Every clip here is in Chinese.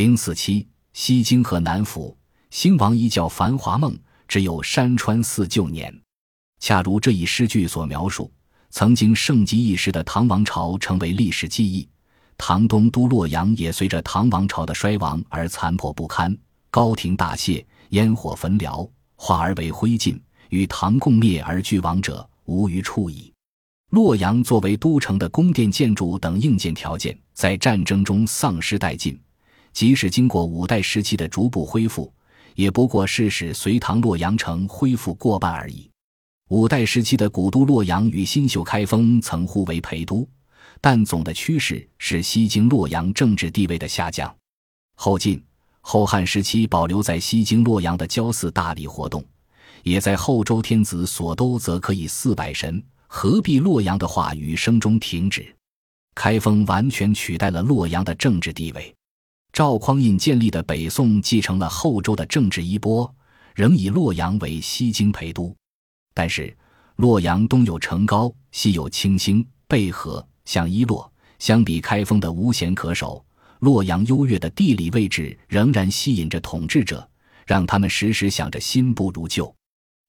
零四七，西京河南府兴亡一觉繁华梦，只有山川似旧年。恰如这一诗句所描述，曾经盛极一时的唐王朝成为历史记忆。唐东都洛阳也随着唐王朝的衰亡而残破不堪，高亭大榭，烟火焚燎，化而为灰烬。与唐共灭而俱亡者，无余处矣。洛阳作为都城的宫殿建筑等硬件条件，在战争中丧失殆尽。即使经过五代时期的逐步恢复，也不过是使隋唐洛阳城恢复过半而已。五代时期的古都洛阳与新秀开封曾互为陪都。但总的趋势是西京洛阳政治地位的下降。后晋、后汉时期保留在西京洛阳的郊祀大礼活动，也在后周天子所都则可以祀百神，何必洛阳的话语声中停止。开封完全取代了洛阳的政治地位。赵匡胤建立的北宋继承了后周的政治衣钵，仍以洛阳为西京陪都。但是，洛阳东有成皋，西有清兴、背河。像伊洛，相比开封的无险可守，洛阳优越的地理位置仍然吸引着统治者，让他们时时想着新不如旧。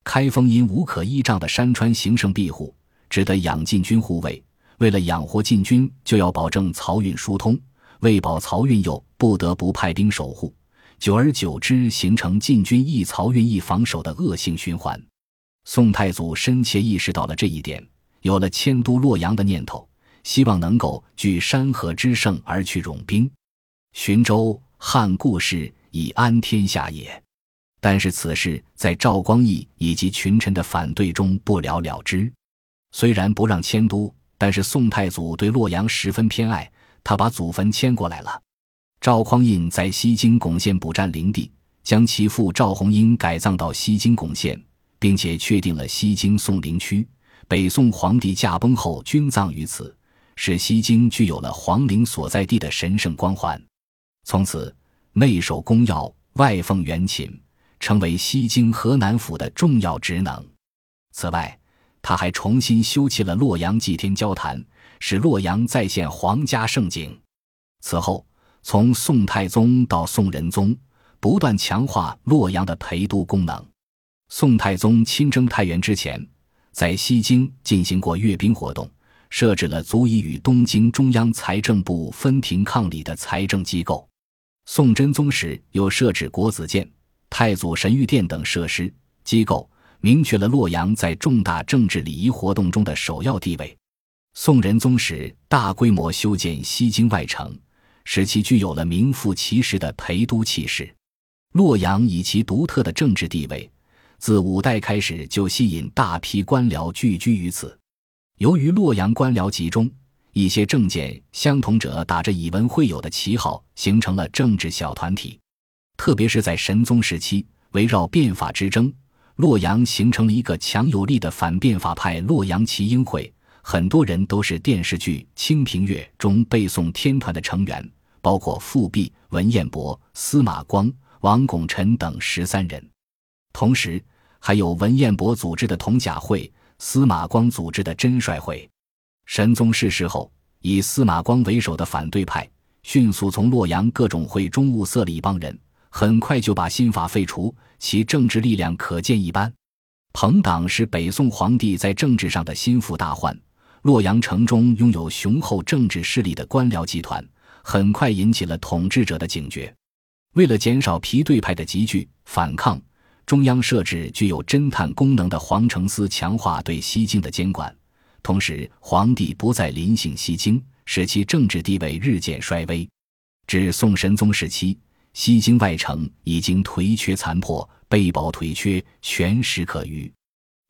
开封因无可依仗的山川形胜庇护，只得养禁军护卫。为了养活禁军，就要保证漕运疏通；为保漕运，又不得不派兵守护。久而久之，形成禁军易漕运易防守的恶性循环。宋太祖深切意识到了这一点，有了迁都洛阳的念头。希望能够据山河之盛而去冗兵，寻州汉故事以安天下也。但是此事在赵光义以及群臣的反对中不了了之。虽然不让迁都，但是宋太祖对洛阳十分偏爱，他把祖坟迁过来了。赵匡胤在西京巩县补占陵地，将其父赵弘英改葬到西京巩县，并且确定了西京宋陵区。北宋皇帝驾崩后，均葬于此。使西京具有了皇陵所在地的神圣光环，从此内守宫要，外奉元寝，成为西京河南府的重要职能。此外，他还重新修葺了洛阳祭天交坛，使洛阳再现皇家盛景。此后，从宋太宗到宋仁宗，不断强化洛阳的陪都功能。宋太宗亲征太原之前，在西京进行过阅兵活动。设置了足以与东京中央财政部分庭抗礼的财政机构。宋真宗时又设置国子监、太祖神御殿等设施机构，明确了洛阳在重大政治礼仪活动中的首要地位。宋仁宗时大规模修建西京外城，使其具有了名副其实的陪都气势。洛阳以其独特的政治地位，自五代开始就吸引大批官僚聚居于此。由于洛阳官僚集中，一些政见相同者打着以文会友的旗号，形成了政治小团体。特别是在神宗时期，围绕变法之争，洛阳形成了一个强有力的反变法派——洛阳骑英会。很多人都是电视剧《清平乐》中背诵天团的成员，包括富弼、文彦博、司马光、王拱辰等十三人。同时，还有文彦博组织的同甲会。司马光组织的真帅会，神宗逝世后，以司马光为首的反对派迅速从洛阳各种会中物色了一帮人，很快就把新法废除，其政治力量可见一斑。朋党是北宋皇帝在政治上的心腹大患，洛阳城中拥有雄厚政治势力的官僚集团，很快引起了统治者的警觉。为了减少皮对派的集聚反抗。中央设置具有侦探功能的皇城司，强化对西京的监管。同时，皇帝不再临幸西京，使其政治地位日渐衰微。至宋神宗时期，西京外城已经颓缺残破，被保颓缺，全实可虞。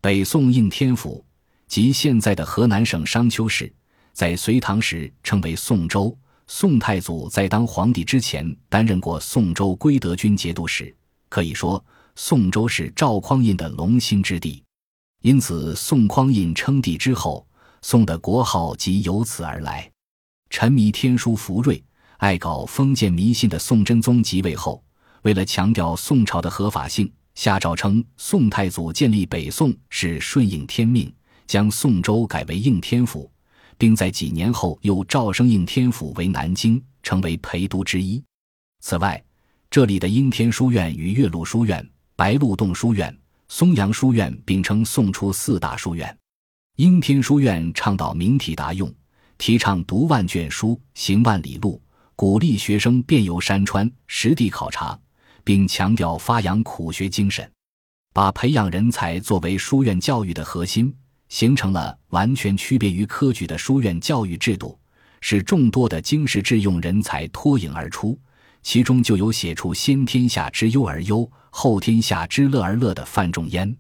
北宋应天府，即现在的河南省商丘市，在隋唐时称为宋州。宋太祖在当皇帝之前，担任过宋州归德军节度使，可以说。宋州是赵匡胤的龙兴之地，因此宋匡胤称帝之后，宋的国号即由此而来。沉迷天书福瑞、爱搞封建迷信的宋真宗即位后，为了强调宋朝的合法性，下诏称宋太祖建立北宋是顺应天命，将宋州改为应天府，并在几年后又诏升应天府为南京，成为陪都之一。此外，这里的应天书院与岳麓书院、白鹿洞书院、松阳书院并称宋初四大书院。应天书院倡导明体达用，提倡读万卷书、行万里路，鼓励学生遍游山川、实地考察，并强调发扬苦学精神，把培养人才作为书院教育的核心，形成了完全区别于科举的书院教育制度，使众多的经世致用人才脱颖而出。其中就有写出“先天下之忧而忧，后天下之乐而乐”的范仲淹。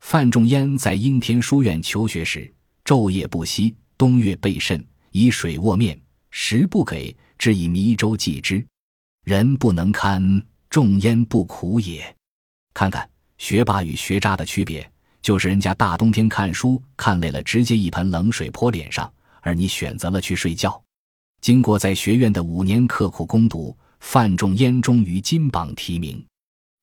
范仲淹在应天书院求学时，昼夜不息，冬月备甚，以水卧面，食不给，只以迷粥济之。人不能堪，仲淹不苦也。看看学霸与学渣的区别，就是人家大冬天看书看累了，直接一盆冷水泼脸上，而你选择了去睡觉。经过在学院的五年刻苦攻读。范仲淹终于金榜题名，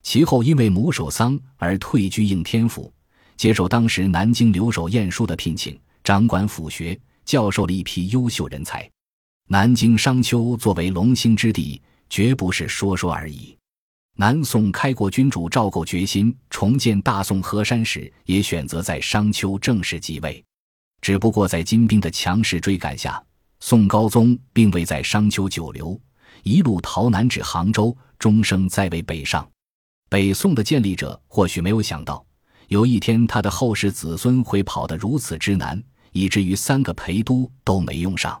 其后因为母守丧而退居应天府，接受当时南京留守晏殊的聘请，掌管府学，教授了一批优秀人才。南京商丘作为龙兴之地，绝不是说说而已。南宋开国君主赵构决心重建大宋河山时，也选择在商丘正式即位。只不过在金兵的强势追赶下，宋高宗并未在商丘久留。一路逃南至杭州，终生在位北上。北宋的建立者或许没有想到，有一天他的后世子孙会跑得如此之难，以至于三个陪都都没用上。